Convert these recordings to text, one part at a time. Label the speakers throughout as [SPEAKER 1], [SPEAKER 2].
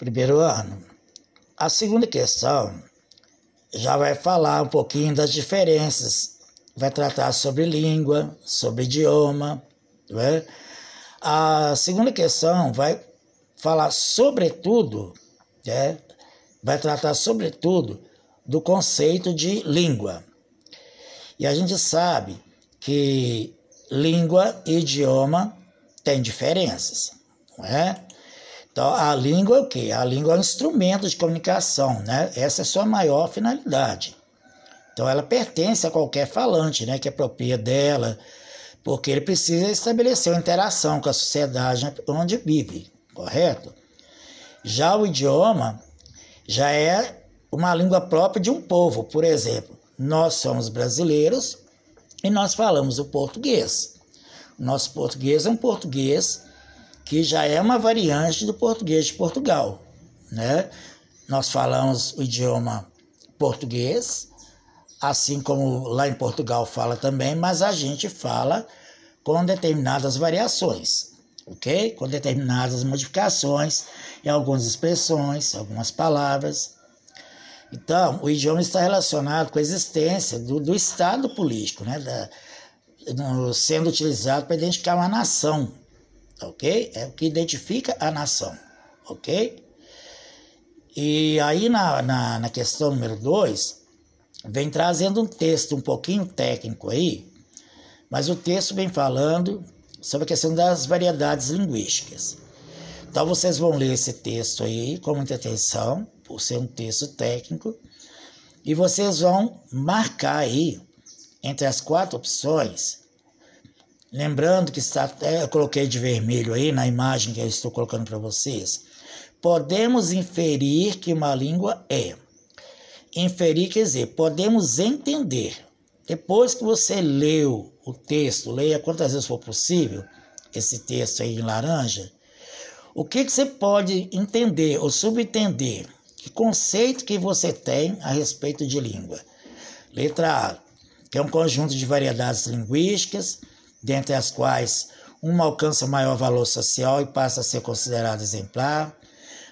[SPEAKER 1] primeiro ano. A segunda questão já vai falar um pouquinho das diferenças, vai tratar sobre língua, sobre idioma. Né? A segunda questão vai falar sobretudo, né? vai tratar sobretudo do conceito de língua. E a gente sabe que língua e idioma têm diferenças, não é? Então, a língua é o quê? A língua é um instrumento de comunicação, né? Essa é a sua maior finalidade. Então, ela pertence a qualquer falante, né? Que é apropria dela, porque ele precisa estabelecer uma interação com a sociedade onde vive, correto? Já o idioma já é uma língua própria de um povo, por exemplo. Nós somos brasileiros e nós falamos o português. Nosso português é um português que já é uma variante do português de Portugal, né? Nós falamos o idioma português, assim como lá em Portugal fala também, mas a gente fala com determinadas variações, ok? Com determinadas modificações em algumas expressões, algumas palavras. Então, o idioma está relacionado com a existência do, do Estado político, né? Da, no, sendo utilizado para identificar uma nação, ok? É o que identifica a nação, ok? E aí na, na, na questão número 2, vem trazendo um texto um pouquinho técnico aí, mas o texto vem falando sobre a questão das variedades linguísticas. Então vocês vão ler esse texto aí com muita atenção, por ser um texto técnico, e vocês vão marcar aí entre as quatro opções Lembrando que está, eu coloquei de vermelho aí na imagem que eu estou colocando para vocês. Podemos inferir que uma língua é. Inferir quer dizer, podemos entender. Depois que você leu o texto, leia quantas vezes for possível esse texto aí em laranja, o que, que você pode entender ou subentender? Que conceito que você tem a respeito de língua? Letra A, que é um conjunto de variedades linguísticas dentre as quais uma alcança maior valor social e passa a ser considerada exemplar.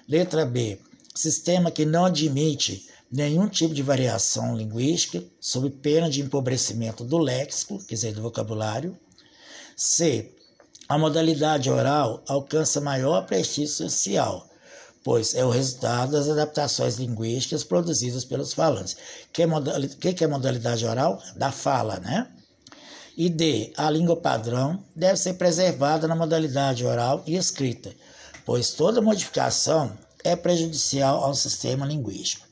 [SPEAKER 1] Letra B. Sistema que não admite nenhum tipo de variação linguística, sob pena de empobrecimento do léxico, quer dizer, do vocabulário. C. A modalidade oral alcança maior prestígio social, pois é o resultado das adaptações linguísticas produzidas pelos falantes. O que, é que é modalidade oral? Da fala, né? E D. A língua padrão deve ser preservada na modalidade oral e escrita, pois toda modificação é prejudicial ao sistema linguístico.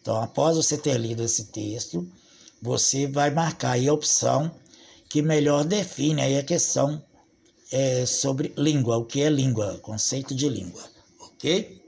[SPEAKER 1] Então, após você ter lido esse texto, você vai marcar aí a opção que melhor define aí a questão é, sobre língua, o que é língua, conceito de língua, ok?